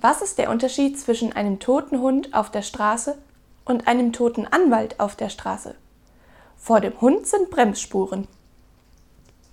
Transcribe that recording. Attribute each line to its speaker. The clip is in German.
Speaker 1: Was ist der Unterschied zwischen einem toten Hund auf der Straße und einem toten Anwalt auf der Straße? Vor dem Hund sind Bremsspuren,